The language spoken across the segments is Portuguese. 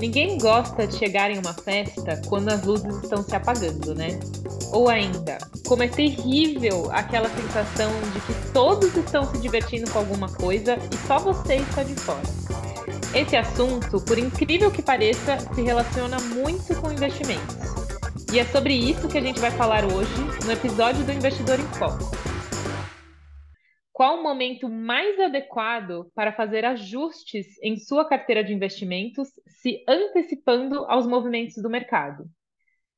Ninguém gosta de chegar em uma festa quando as luzes estão se apagando, né? Ou ainda, como é terrível aquela sensação de que todos estão se divertindo com alguma coisa e só você está de fora. Esse assunto, por incrível que pareça, se relaciona muito com investimentos. E é sobre isso que a gente vai falar hoje no episódio do Investidor em Foco. Qual o momento mais adequado para fazer ajustes em sua carteira de investimentos, se antecipando aos movimentos do mercado?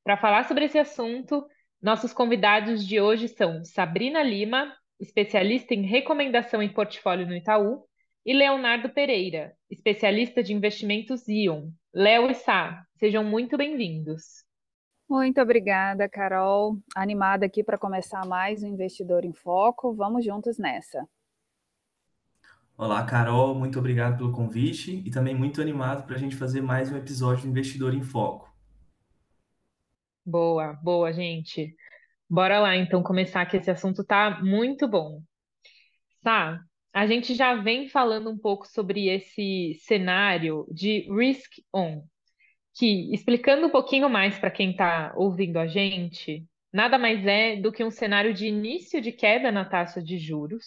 Para falar sobre esse assunto, nossos convidados de hoje são Sabrina Lima, especialista em recomendação em portfólio no Itaú, e Leonardo Pereira, especialista de investimentos Ion. Léo e Sá, sejam muito bem-vindos. Muito obrigada, Carol. Animada aqui para começar mais um Investidor em Foco. Vamos juntos nessa. Olá, Carol. Muito obrigado pelo convite e também muito animado para a gente fazer mais um episódio do Investidor em Foco. Boa, boa, gente. Bora lá, então, começar que esse assunto tá muito bom. Tá, a gente já vem falando um pouco sobre esse cenário de risk on, que, explicando um pouquinho mais para quem está ouvindo a gente, nada mais é do que um cenário de início de queda na taxa de juros,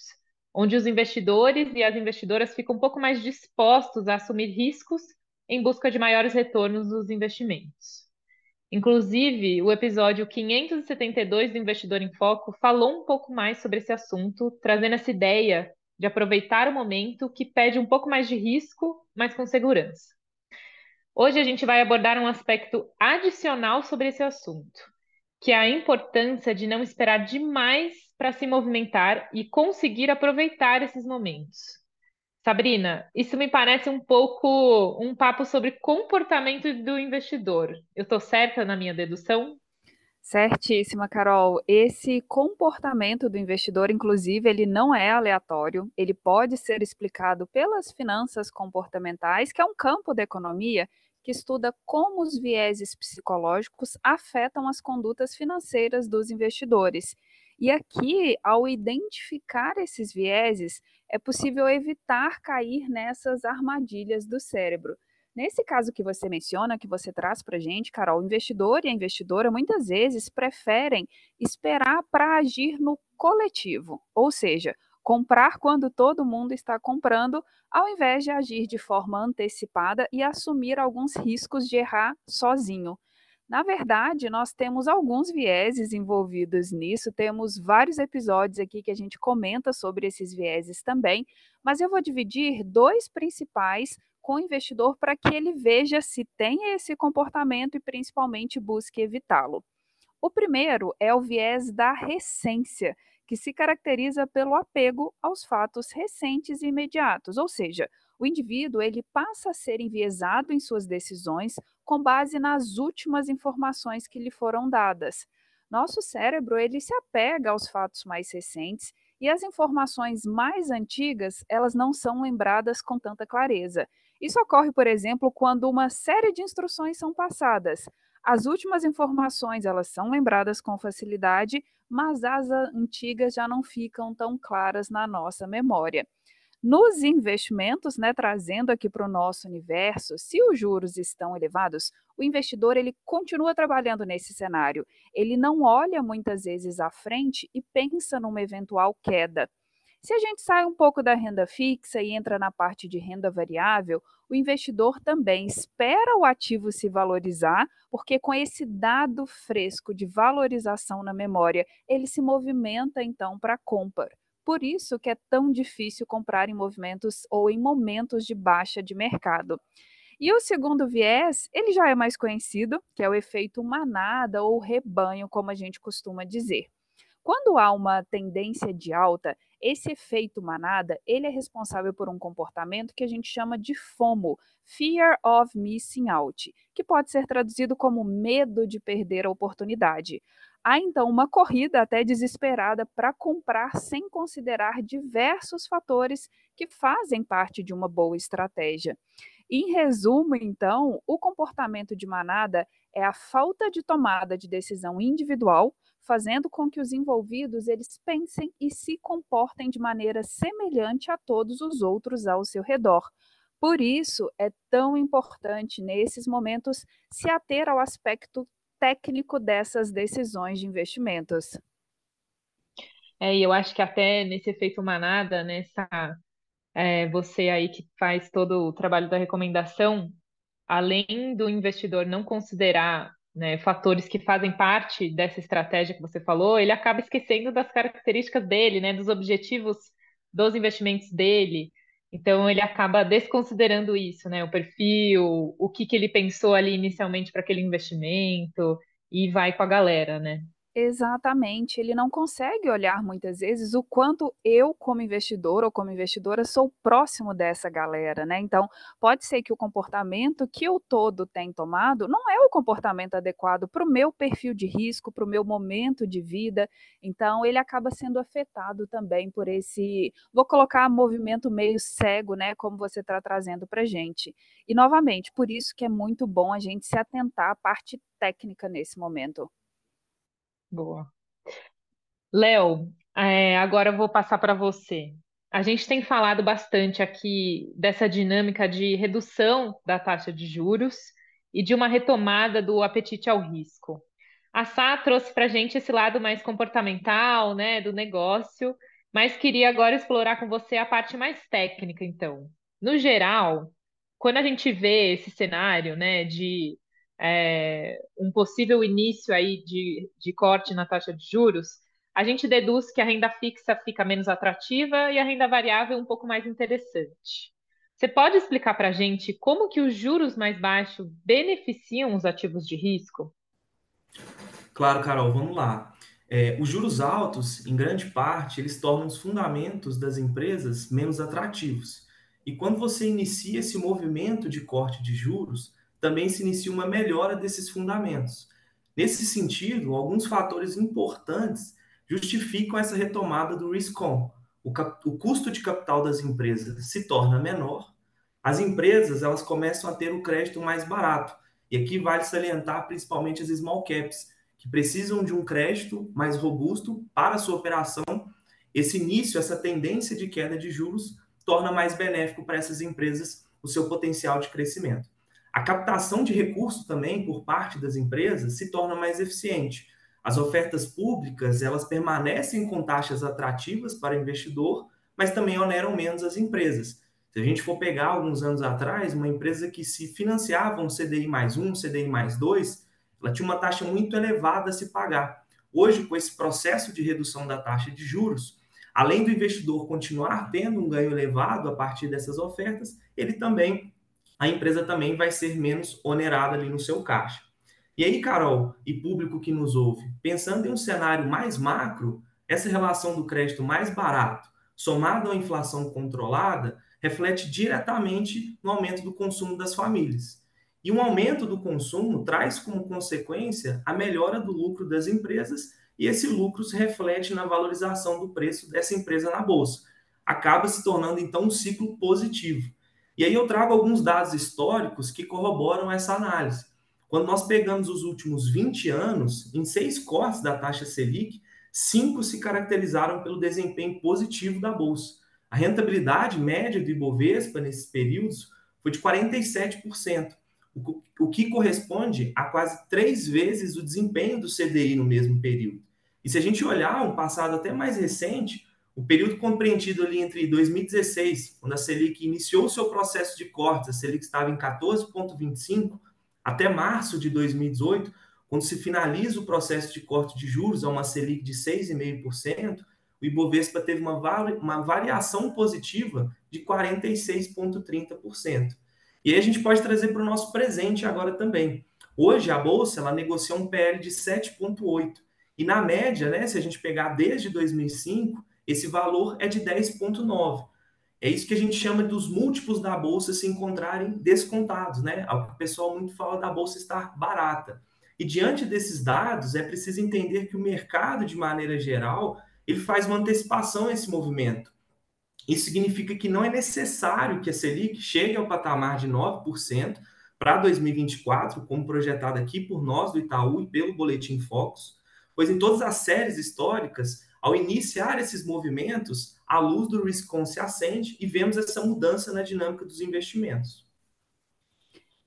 onde os investidores e as investidoras ficam um pouco mais dispostos a assumir riscos em busca de maiores retornos dos investimentos. Inclusive, o episódio 572 do Investidor em Foco falou um pouco mais sobre esse assunto, trazendo essa ideia de aproveitar o momento que pede um pouco mais de risco, mas com segurança. Hoje a gente vai abordar um aspecto adicional sobre esse assunto, que é a importância de não esperar demais para se movimentar e conseguir aproveitar esses momentos. Sabrina, isso me parece um pouco um papo sobre comportamento do investidor. Eu estou certa na minha dedução? Certíssima, Carol. Esse comportamento do investidor, inclusive, ele não é aleatório, ele pode ser explicado pelas finanças comportamentais, que é um campo da economia que estuda como os vieses psicológicos afetam as condutas financeiras dos investidores. E aqui, ao identificar esses vieses, é possível evitar cair nessas armadilhas do cérebro. Nesse caso que você menciona, que você traz para gente, Carol, o investidor e a investidora muitas vezes preferem esperar para agir no coletivo, ou seja, comprar quando todo mundo está comprando, ao invés de agir de forma antecipada e assumir alguns riscos de errar sozinho. Na verdade, nós temos alguns vieses envolvidos nisso, temos vários episódios aqui que a gente comenta sobre esses vieses também, mas eu vou dividir dois principais com o investidor para que ele veja se tem esse comportamento e principalmente busque evitá-lo. O primeiro é o viés da recência, que se caracteriza pelo apego aos fatos recentes e imediatos, ou seja, o indivíduo ele passa a ser enviesado em suas decisões com base nas últimas informações que lhe foram dadas. Nosso cérebro ele se apega aos fatos mais recentes e as informações mais antigas elas não são lembradas com tanta clareza. Isso ocorre, por exemplo, quando uma série de instruções são passadas. As últimas informações elas são lembradas com facilidade, mas as antigas já não ficam tão claras na nossa memória. Nos investimentos, né, trazendo aqui para o nosso universo, se os juros estão elevados, o investidor ele continua trabalhando nesse cenário. Ele não olha muitas vezes à frente e pensa numa eventual queda. Se a gente sai um pouco da renda fixa e entra na parte de renda variável, o investidor também espera o ativo se valorizar, porque com esse dado fresco de valorização na memória, ele se movimenta então para a compra. Por isso que é tão difícil comprar em movimentos ou em momentos de baixa de mercado. E o segundo viés, ele já é mais conhecido, que é o efeito manada ou rebanho, como a gente costuma dizer. Quando há uma tendência de alta, esse efeito manada, ele é responsável por um comportamento que a gente chama de FOMO, Fear of Missing Out, que pode ser traduzido como medo de perder a oportunidade. Há então uma corrida até desesperada para comprar sem considerar diversos fatores que fazem parte de uma boa estratégia. Em resumo, então, o comportamento de manada é a falta de tomada de decisão individual fazendo com que os envolvidos eles pensem e se comportem de maneira semelhante a todos os outros ao seu redor. Por isso, é tão importante, nesses momentos, se ater ao aspecto técnico dessas decisões de investimentos. É, e eu acho que até nesse efeito manada, nessa é, você aí que faz todo o trabalho da recomendação, além do investidor não considerar né, fatores que fazem parte dessa estratégia que você falou, ele acaba esquecendo das características dele, né, dos objetivos dos investimentos dele. Então ele acaba desconsiderando isso, né, o perfil, o que que ele pensou ali inicialmente para aquele investimento e vai com a galera, né? Exatamente, ele não consegue olhar muitas vezes o quanto eu, como investidor ou como investidora, sou próximo dessa galera, né? Então, pode ser que o comportamento que o todo tem tomado não é o comportamento adequado para o meu perfil de risco, para o meu momento de vida. Então, ele acaba sendo afetado também por esse, vou colocar movimento meio cego, né? Como você está trazendo para gente. E novamente, por isso que é muito bom a gente se atentar à parte técnica nesse momento. Boa. Léo, é, agora eu vou passar para você. A gente tem falado bastante aqui dessa dinâmica de redução da taxa de juros e de uma retomada do apetite ao risco. A Sá trouxe para a gente esse lado mais comportamental, né, do negócio, mas queria agora explorar com você a parte mais técnica, então. No geral, quando a gente vê esse cenário, né, de é, um possível início aí de, de corte na taxa de juros, a gente deduz que a renda fixa fica menos atrativa e a renda variável um pouco mais interessante. Você pode explicar para a gente como que os juros mais baixos beneficiam os ativos de risco? Claro, Carol, vamos lá. É, os juros altos, em grande parte, eles tornam os fundamentos das empresas menos atrativos. E quando você inicia esse movimento de corte de juros, também se inicia uma melhora desses fundamentos. Nesse sentido, alguns fatores importantes justificam essa retomada do risk-on. O, o, custo de capital das empresas se torna menor, as empresas elas começam a ter o crédito mais barato. E aqui vale salientar principalmente as small caps, que precisam de um crédito mais robusto para a sua operação. Esse início, essa tendência de queda de juros, torna mais benéfico para essas empresas o seu potencial de crescimento. A captação de recursos também por parte das empresas se torna mais eficiente. As ofertas públicas, elas permanecem com taxas atrativas para o investidor, mas também oneram menos as empresas. Se a gente for pegar alguns anos atrás, uma empresa que se financiava um CDI mais um, CDI mais dois, ela tinha uma taxa muito elevada a se pagar. Hoje, com esse processo de redução da taxa de juros, além do investidor continuar tendo um ganho elevado a partir dessas ofertas, ele também a empresa também vai ser menos onerada ali no seu caixa. E aí, Carol e público que nos ouve, pensando em um cenário mais macro, essa relação do crédito mais barato, somado à inflação controlada, reflete diretamente no aumento do consumo das famílias. E um aumento do consumo traz como consequência a melhora do lucro das empresas, e esse lucro se reflete na valorização do preço dessa empresa na bolsa. Acaba se tornando então um ciclo positivo. E aí eu trago alguns dados históricos que corroboram essa análise. Quando nós pegamos os últimos 20 anos, em seis cortes da taxa Selic, cinco se caracterizaram pelo desempenho positivo da Bolsa. A rentabilidade média do Ibovespa nesses períodos foi de 47%, o que corresponde a quase três vezes o desempenho do CDI no mesmo período. E se a gente olhar um passado até mais recente, o período compreendido ali entre 2016, quando a Selic iniciou seu processo de cortes, a Selic estava em 14,25, até março de 2018, quando se finaliza o processo de corte de juros a uma Selic de 6,5%, o Ibovespa teve uma, uma variação positiva de 46,30%. E aí a gente pode trazer para o nosso presente agora também. Hoje a Bolsa ela negocia um PL de 7,8%. E na média, né, se a gente pegar desde 2005, esse valor é de 10,9. É isso que a gente chama dos múltiplos da bolsa se encontrarem descontados, né? O pessoal muito fala da bolsa estar barata. E diante desses dados, é preciso entender que o mercado, de maneira geral, ele faz uma antecipação a esse movimento. Isso significa que não é necessário que a Selic chegue ao patamar de 9% para 2024, como projetado aqui por nós do Itaú e pelo Boletim Focus, pois em todas as séries históricas Ao iniciar esses movimentos, a luz do risk-on se acende e vemos essa mudança na dinâmica dos investimentos.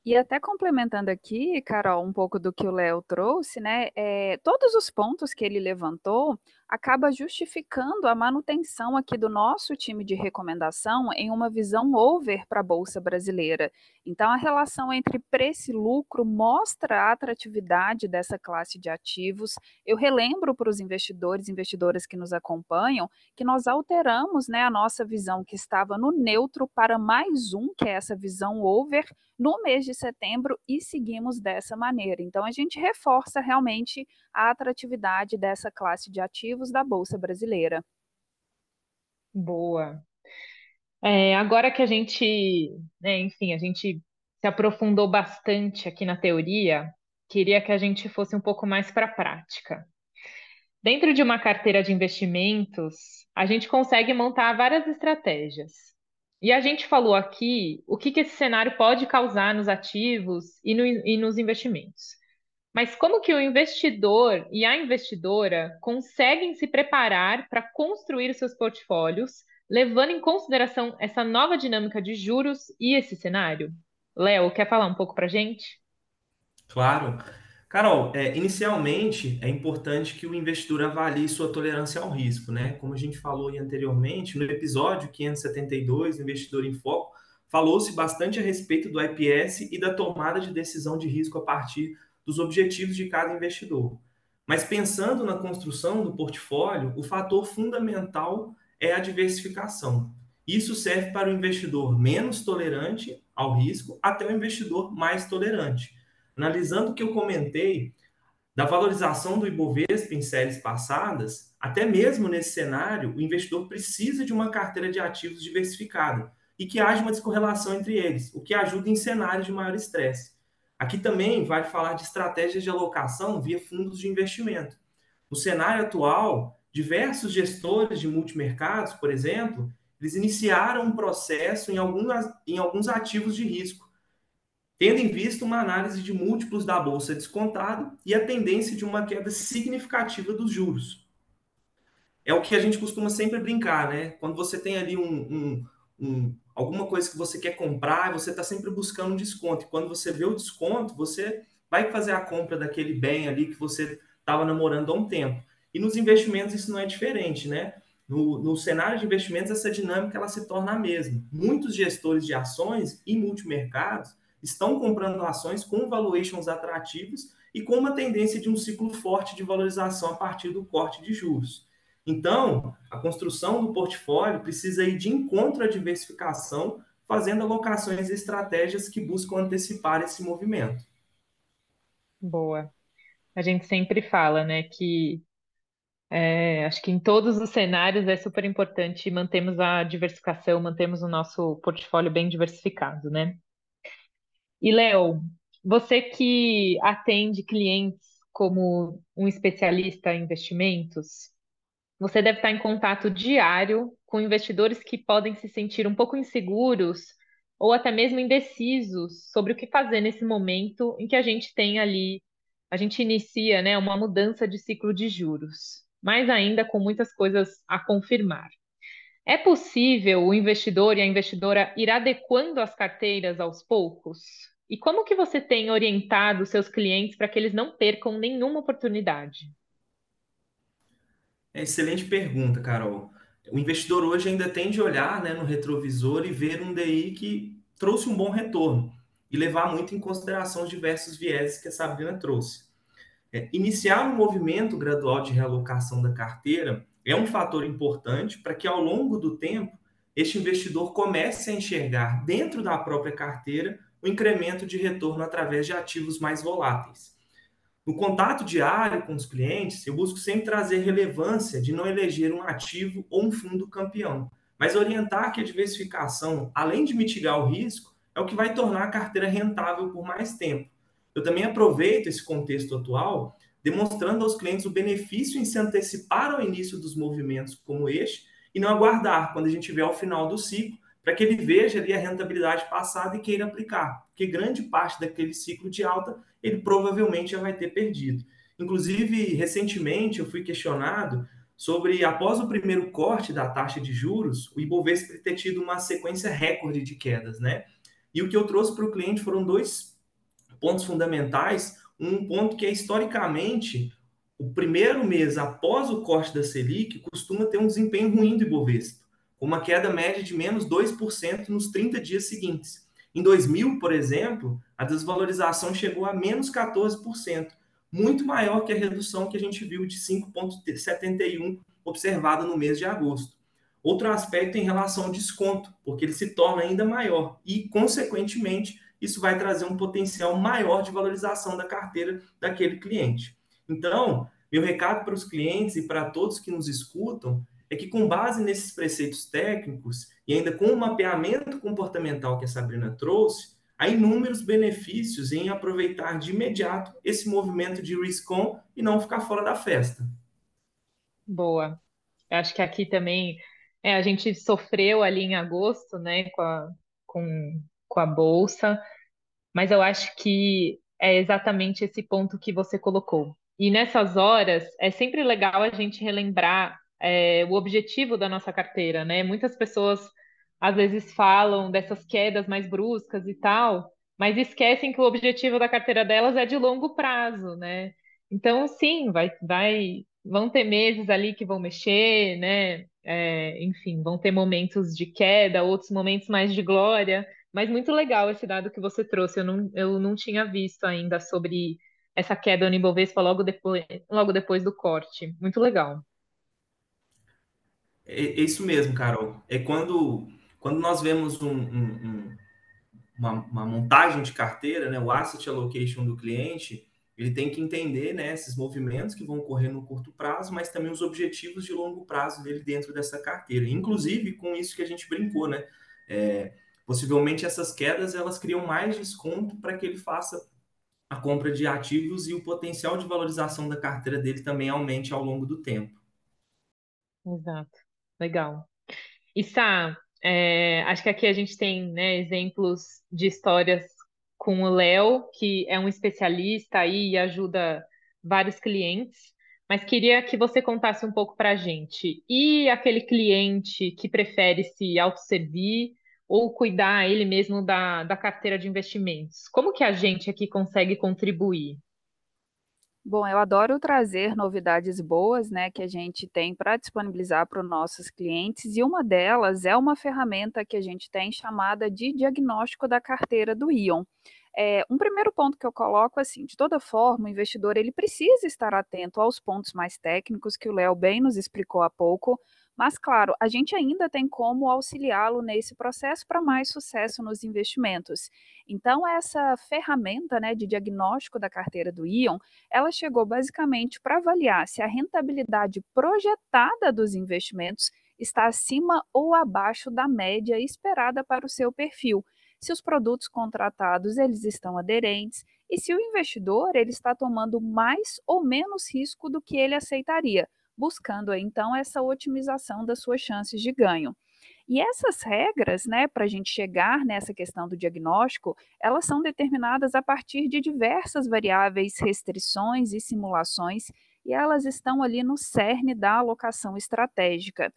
E até complementando aqui, Carol, um pouco do que o Léo trouxe, né? É, todos os pontos que ele levantou acaba justificando a manutenção aqui do nosso time de recomendação em uma visão over para a Bolsa Brasileira. Então, a relação entre preço e lucro mostra a atratividade dessa classe de ativos. Eu relembro para os investidores e investidoras que nos acompanham que nós alteramos né, a nossa visão que estava no neutro para mais um, que é essa visão over, no mês de setembro e seguimos dessa maneira. Então, a gente reforça realmente a atratividade dessa classe de ativos da Bolsa Brasileira. Boa. É, agora que a gente, né, enfim, a gente se aprofundou bastante aqui na teoria, queria que a gente fosse um pouco mais para a prática. Dentro de uma carteira de investimentos, a gente consegue montar várias estratégias. E a gente falou aqui o que, que esse cenário pode causar nos ativos e, no, e nos investimentos. Mas como que o investidor e a investidora conseguem se preparar para construir seus portfólios, levando em consideração essa nova dinâmica de juros e esse cenário? Léo, quer falar um pouco para gente? Claro. Carol, é, inicialmente é importante que o investidor avalie sua tolerância ao risco, né? Como a gente falou anteriormente, no episódio 572, Investidor em Foco, falou-se bastante a respeito do IPS e da tomada de decisão de risco a partir dos objetivos de cada investidor. Mas pensando na construção do portfólio, o fator fundamental é a diversificação. Isso serve para o investidor menos tolerante ao risco até o investidor mais tolerante. Analisando o que eu comentei da valorização do Ibovespa em séries passadas, até mesmo nesse cenário, o investidor precisa de uma carteira de ativos diversificada e que haja uma descorrelação entre eles, o que ajuda em cenários de maior estresse. Aqui também vai falar de estratégias de alocação via fundos de investimento. No cenário atual, diversos gestores de multimercados, por exemplo, eles iniciaram um processo em, algumas, em alguns ativos de risco, tendo em vista uma análise de múltiplos da bolsa descontado e a tendência de uma queda significativa dos juros. É o que a gente costuma sempre brincar, né? Quando você tem ali um, um, um alguma coisa que você quer comprar, você está sempre buscando um desconto. E quando você vê o desconto, você vai fazer a compra daquele bem ali que você estava namorando há um tempo. E nos investimentos isso não é diferente, né? No, no, cenário de investimentos, essa dinâmica ela se torna a mesma. Muitos gestores de ações e multimercados estão comprando ações com valuations atrativos e com uma tendência de um ciclo forte de valorização a partir do corte de juros. Então, a construção do portfólio precisa ir de encontro à diversificação, fazendo alocações e estratégias que buscam antecipar esse movimento. Boa. A gente sempre fala, né, que é, acho que em todos os cenários é super importante mantermos a diversificação, mantermos o nosso portfólio bem diversificado, né? E, Léo, você que atende clientes como um especialista em investimentos, você deve estar em contato diário com investidores que podem se sentir um pouco inseguros ou até mesmo indecisos sobre o que fazer nesse momento em que a gente tem ali, a gente inicia, né, uma mudança de ciclo de juros, mas ainda com muitas coisas a confirmar. É possível o investidor e a investidora ir adequando as carteiras aos poucos? E como que você tem orientado seus clientes para que eles não percam nenhuma oportunidade? É excelente pergunta, Carol. O investidor hoje ainda tem de olhar né, no retrovisor e ver um DI que trouxe um bom retorno e levar muito em consideração os diversos vieses que a Sabrina trouxe. É, iniciar um movimento gradual de realocação da carteira é um fator importante para que, ao longo do tempo, este investidor comece a enxergar dentro da própria carteira o incremento de retorno através de ativos mais voláteis. No contato diário com os clientes, eu busco sempre trazer relevância de não eleger um ativo ou um fundo campeão, mas orientar que a diversificação, além de mitigar o risco, é o que vai tornar a carteira rentável por mais tempo. Eu também aproveito esse contexto atual, demonstrando aos clientes o benefício em se antecipar ao início dos movimentos como este e não aguardar quando a gente tiver ao final do ciclo, para que ele veja ali a rentabilidade passada e queira aplicar, porque grande parte daquele ciclo de alta ele provavelmente já vai ter perdido. Inclusive, recentemente eu fui questionado sobre, após o primeiro corte da taxa de juros, o Ibovespa ter tido uma sequência recorde de quedas, né? E o que eu trouxe para o cliente foram dois pontos fundamentais. Um ponto que é historicamente o primeiro mês após o corte da Selic costuma ter um desempenho ruim do Ibovespa, com uma queda média de menos 2% nos 30 dias seguintes. Em 2000, por exemplo, a desvalorização chegou a menos 14%, muito maior que a redução que a gente viu de 5,71 observada no mês de agosto. Outro aspecto em relação ao desconto, porque ele se torna ainda maior e, consequentemente, isso vai trazer um potencial maior de valorização da carteira daquele cliente. Então, meu recado para os clientes e para todos que nos escutam é que, com base nesses preceitos técnicos e ainda com o mapeamento comportamental que a Sabrina trouxe, há inúmeros benefícios em aproveitar de imediato esse movimento de risk-on e não ficar fora da festa. Boa. Eu acho que aqui também é, a gente sofreu ali em agosto, né, com a, com, com a bolsa, mas eu acho que é exatamente esse ponto que você colocou. E nessas horas é sempre legal a gente relembrar é, o objetivo da nossa carteira, né? Muitas pessoas às vezes falam dessas quedas mais bruscas e tal, mas esquecem que o objetivo da carteira delas é de longo prazo, né? Então, sim, vai, vai, vão ter meses ali que vão mexer, né? É, enfim, vão ter momentos de queda, outros momentos mais de glória, mas muito legal esse dado que você trouxe. Eu não, eu não tinha visto ainda sobre essa queda no Ibovespa logo depois, logo depois do corte. Muito legal. É, é isso mesmo, Carol. É quando quando nós vemos um, um, um, uma, uma, montagem de carteira, né, o asset allocation do cliente, ele tem que entender né, esses movimentos que vão ocorrer no curto prazo, mas também os objetivos de longo prazo dele dentro dessa carteira. Inclusive com isso que a gente brincou, né? É, possivelmente essas quedas elas criam mais desconto para que ele faça a compra de ativos e o potencial de valorização da carteira dele também aumente ao longo do tempo. Exato. Legal. E Sá, é, acho que aqui a gente tem né, exemplos de histórias com o Léo, que é um especialista aí e ajuda vários clientes, mas queria que você contasse um pouco para a gente. E aquele cliente que prefere se autosservir ou cuidar ele mesmo da, da carteira de investimentos? Como que a gente aqui consegue contribuir? Bom, eu adoro trazer novidades boas, né, que a gente tem para disponibilizar para os nossos clientes, e uma delas é uma ferramenta que a gente tem chamada de diagnóstico da carteira do Ion. É, um primeiro ponto que eu coloco assim, de toda forma, o investidor ele precisa estar atento aos pontos mais técnicos que o Léo bem nos explicou há pouco, mas, claro, a gente ainda tem como auxiliá-lo nesse processo para mais sucesso nos investimentos. Então, essa ferramenta né, de diagnóstico da carteira do Ion, ela chegou basicamente para avaliar se a rentabilidade projetada dos investimentos está acima ou abaixo da média esperada para o seu perfil, se os produtos contratados eles estão aderentes e se o investidor ele está tomando mais ou menos risco do que ele aceitaria buscando então essa otimização das suas chances de ganho. E essas regras, né, para a gente chegar nessa questão do diagnóstico, elas são determinadas a partir de diversas variáveis, restrições e simulações, e elas estão ali no cerne da alocação estratégica.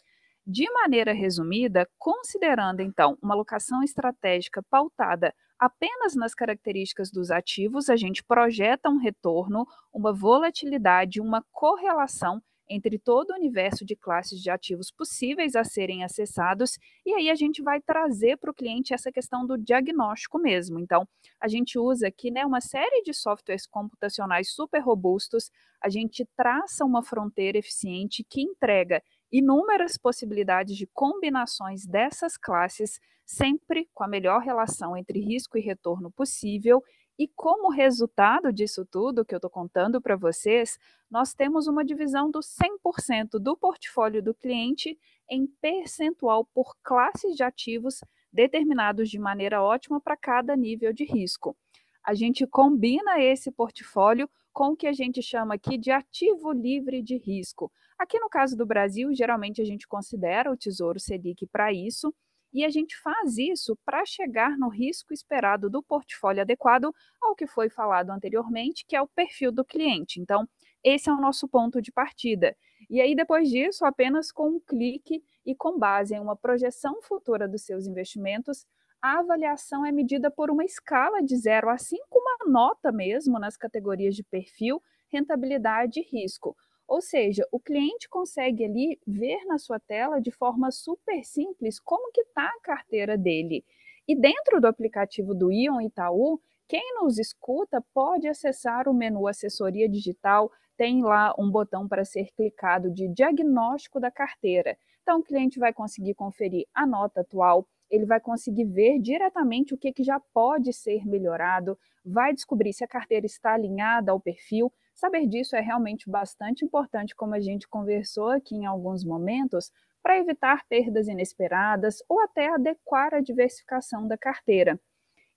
De maneira resumida, considerando então uma alocação estratégica pautada apenas nas características dos ativos, a gente projeta um retorno, uma volatilidade, uma correlação entre todo o universo de classes de ativos possíveis a serem acessados, e aí a gente vai trazer para o cliente essa questão do diagnóstico mesmo. Então, a gente usa aqui né, uma série de softwares computacionais super robustos, a gente traça uma fronteira eficiente que entrega inúmeras possibilidades de combinações dessas classes, sempre com a melhor relação entre risco e retorno possível e como resultado disso tudo que eu estou contando para vocês, nós temos uma divisão do 100% do portfólio do cliente em percentual por classes de ativos determinados de maneira ótima para cada nível de risco. A gente combina esse portfólio com o que a gente chama aqui de ativo livre de risco. Aqui no caso do Brasil, geralmente a gente considera o Tesouro Selic para isso, e a gente faz isso para chegar no risco esperado do portfólio adequado ao que foi falado anteriormente, que é o perfil do cliente. Então, esse é o nosso ponto de partida. E aí, depois disso, apenas com um clique e com base em uma projeção futura dos seus investimentos, a avaliação é medida por uma escala de 0 a 5, uma nota mesmo nas categorias de perfil, rentabilidade e risco. Ou seja, o cliente consegue ali ver na sua tela de forma super simples como que está a carteira dele. E dentro do aplicativo do Ion Itaú, quem nos escuta pode acessar o menu Assessoria Digital, tem lá um botão para ser clicado de diagnóstico da carteira. Então, o cliente vai conseguir conferir a nota atual, ele vai conseguir ver diretamente o que, que já pode ser melhorado, vai descobrir se a carteira está alinhada ao perfil. Saber disso é realmente bastante importante, como a gente conversou aqui em alguns momentos, para evitar perdas inesperadas ou até adequar a diversificação da carteira.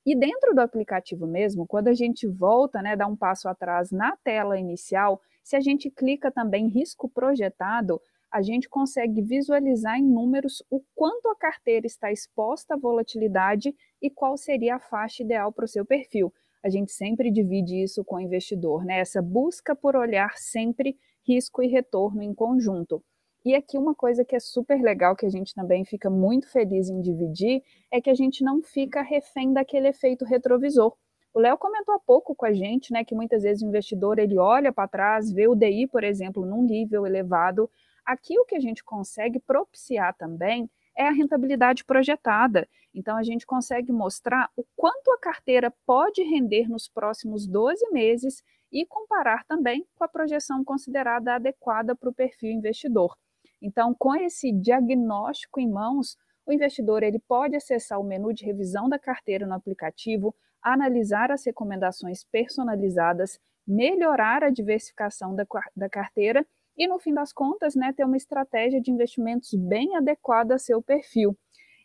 E dentro do aplicativo mesmo, quando a gente volta, né, dá um passo atrás na tela inicial, se a gente clica também em risco projetado, a gente consegue visualizar em números o quanto a carteira está exposta à volatilidade e qual seria a faixa ideal para o seu perfil. A gente sempre divide isso com o investidor, né? Essa busca por olhar sempre risco e retorno em conjunto. E aqui uma coisa que é super legal, que a gente também fica muito feliz em dividir, é que a gente não fica refém daquele efeito retrovisor. O Léo comentou há pouco com a gente, né, que muitas vezes o investidor ele olha para trás, vê o DI, por exemplo, num nível elevado. Aqui o que a gente consegue propiciar também é a rentabilidade projetada. Então a gente consegue mostrar o quanto a carteira pode render nos próximos 12 meses e comparar também com a projeção considerada adequada para o perfil investidor. Então, com esse diagnóstico em mãos, o investidor ele pode acessar o menu de revisão da carteira no aplicativo, analisar as recomendações personalizadas, melhorar a diversificação da, da carteira e, no fim das contas, né, ter uma estratégia de investimentos bem adequada a seu perfil.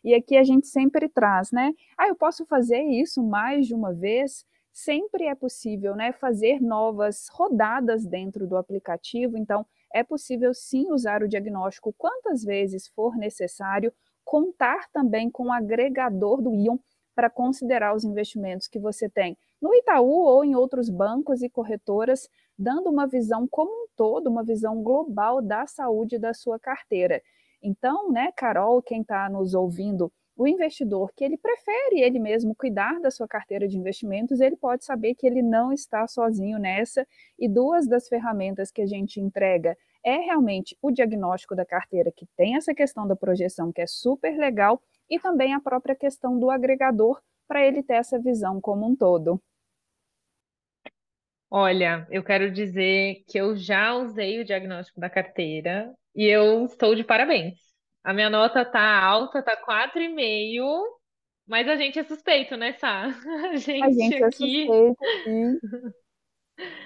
E aqui a gente sempre traz, né? Ah, eu posso fazer isso mais de uma vez? Sempre é possível, né? Fazer novas rodadas dentro do aplicativo. Então, é possível sim usar o diagnóstico quantas vezes for necessário, contar também com o agregador do Ion para considerar os investimentos que você tem no Itaú ou em outros bancos e corretoras, dando uma visão como um todo, uma visão global da saúde da sua carteira. Então, né, Carol, quem está nos ouvindo, o investidor que ele prefere ele mesmo cuidar da sua carteira de investimentos, ele pode saber que ele não está sozinho nessa. E duas das ferramentas que a gente entrega é realmente o diagnóstico da carteira, que tem essa questão da projeção, que é super legal, e também a própria questão do agregador, para ele ter essa visão como um todo. Olha, eu quero dizer que eu já usei o diagnóstico da carteira e eu estou de parabéns. A minha nota tá alta, tá 4,5, mas a gente é suspeito, né, Sá? A gente, a gente é aqui... suspeito, sim.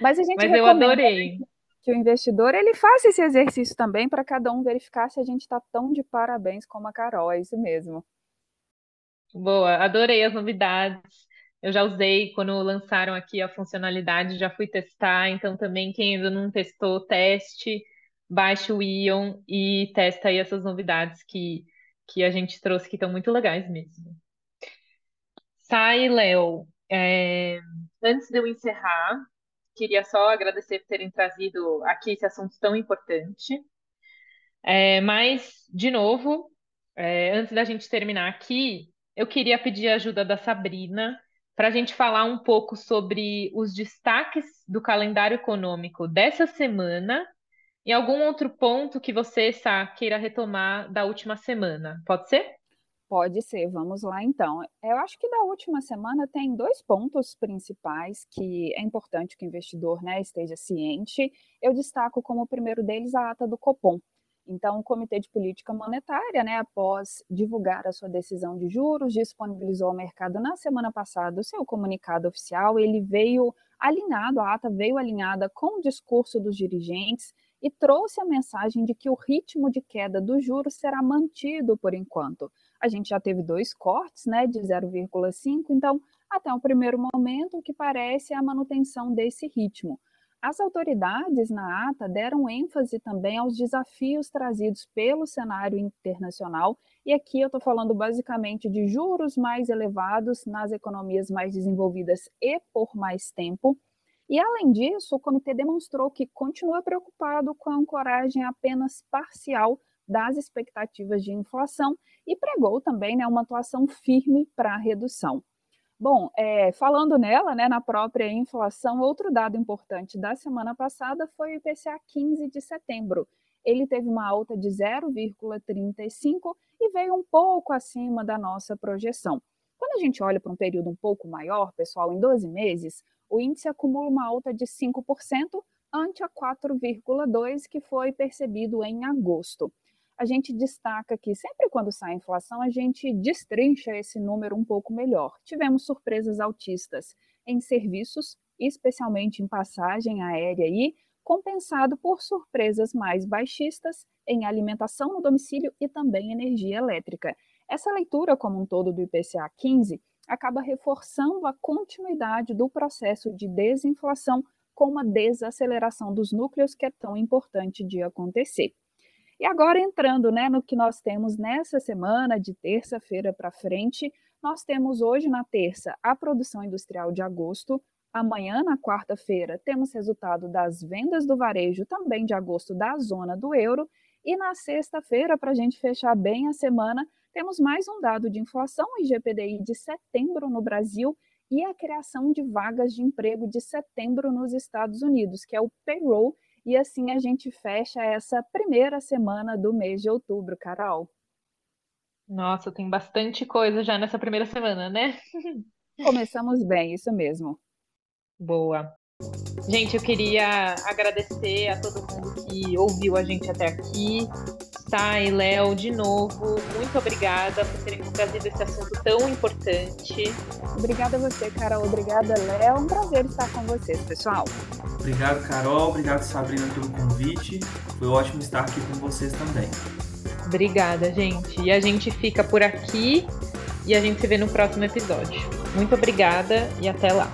Mas a gente mas eu adorei. Que o investidor ele faça esse exercício também para cada um verificar se a gente está tão de parabéns como a Carol, é isso mesmo. Boa, adorei as novidades. Eu já usei quando lançaram aqui a funcionalidade, já fui testar, então também quem ainda não testou, teste baixe o Ion e testa aí essas novidades que, que a gente trouxe que estão muito legais mesmo. Sai, Léo. É, antes de eu encerrar, queria só agradecer por terem trazido aqui esse assunto tão importante. É, mas, de novo, é, antes da gente terminar aqui, eu queria pedir a ajuda da Sabrina para a gente falar um pouco sobre os destaques do calendário econômico dessa semana e algum outro ponto que você, Sá, queira retomar da última semana. Pode ser? Pode ser, vamos lá então. Eu acho que da última semana tem dois pontos principais que é importante que o investidor né, esteja ciente. Eu destaco como o primeiro deles a ata do Copom. Então, o Comitê de Política Monetária, né, após divulgar a sua decisão de juros, disponibilizou ao mercado na semana passada o seu comunicado oficial. Ele veio alinhado, a ata veio alinhada com o discurso dos dirigentes e trouxe a mensagem de que o ritmo de queda do juros será mantido por enquanto. A gente já teve dois cortes, né, de 0,5, então, até o primeiro momento, o que parece é a manutenção desse ritmo. As autoridades na ata deram ênfase também aos desafios trazidos pelo cenário internacional, e aqui eu estou falando basicamente de juros mais elevados nas economias mais desenvolvidas e por mais tempo, E, além disso, o comitê demonstrou que continua preocupado com a ancoragem apenas parcial das expectativas de inflação e pregou também né, uma atuação firme para a redução. Bom, é, falando nela, né, na própria inflação, outro dado importante da semana passada foi o IPCA 15 de setembro. Ele teve uma alta de 0,35 e veio um pouco acima da nossa projeção. Quando a gente olha para um período um pouco maior, pessoal, em 12 meses, o índice acumula uma alta de 5% ante a 4,2% que foi percebido em agosto. A gente destaca que sempre quando sai a inflação, a gente destrincha esse número um pouco melhor. Tivemos surpresas altistas em serviços, especialmente em passagem aérea e compensado por surpresas mais baixistas em alimentação no domicílio e também energia elétrica. Essa leitura como um todo do IPCA 15 acaba reforçando a continuidade do processo de desinflação com uma desaceleração dos núcleos que é tão importante de acontecer. E agora entrando né, no que nós temos nessa semana, de terça-feira para frente, nós temos hoje na terça a produção industrial de agosto, amanhã na quarta-feira temos resultado das vendas do varejo também de agosto da zona do euro, e na sexta-feira, para a gente fechar bem a semana, temos mais um dado de inflação, o IGPDI de setembro no Brasil e a criação de vagas de emprego de setembro nos Estados Unidos, que é o payroll, e assim a gente fecha essa primeira semana do mês de outubro, Carol. Nossa, tem bastante coisa já nessa primeira semana, né? Começamos bem, isso mesmo. Boa. Gente, eu queria agradecer a todo mundo que ouviu a gente até aqui. Sai, Léo, de novo, muito obrigada por terem trazido esse assunto tão importante. Obrigada a você, Carol. Obrigada, Léo. É um prazer estar com vocês, pessoal. Obrigado, Carol. Obrigado, Sabrina, pelo convite. Foi ótimo estar aqui com vocês também. Obrigada, gente. E a gente fica por aqui e a gente se vê no próximo episódio. Muito obrigada e até lá.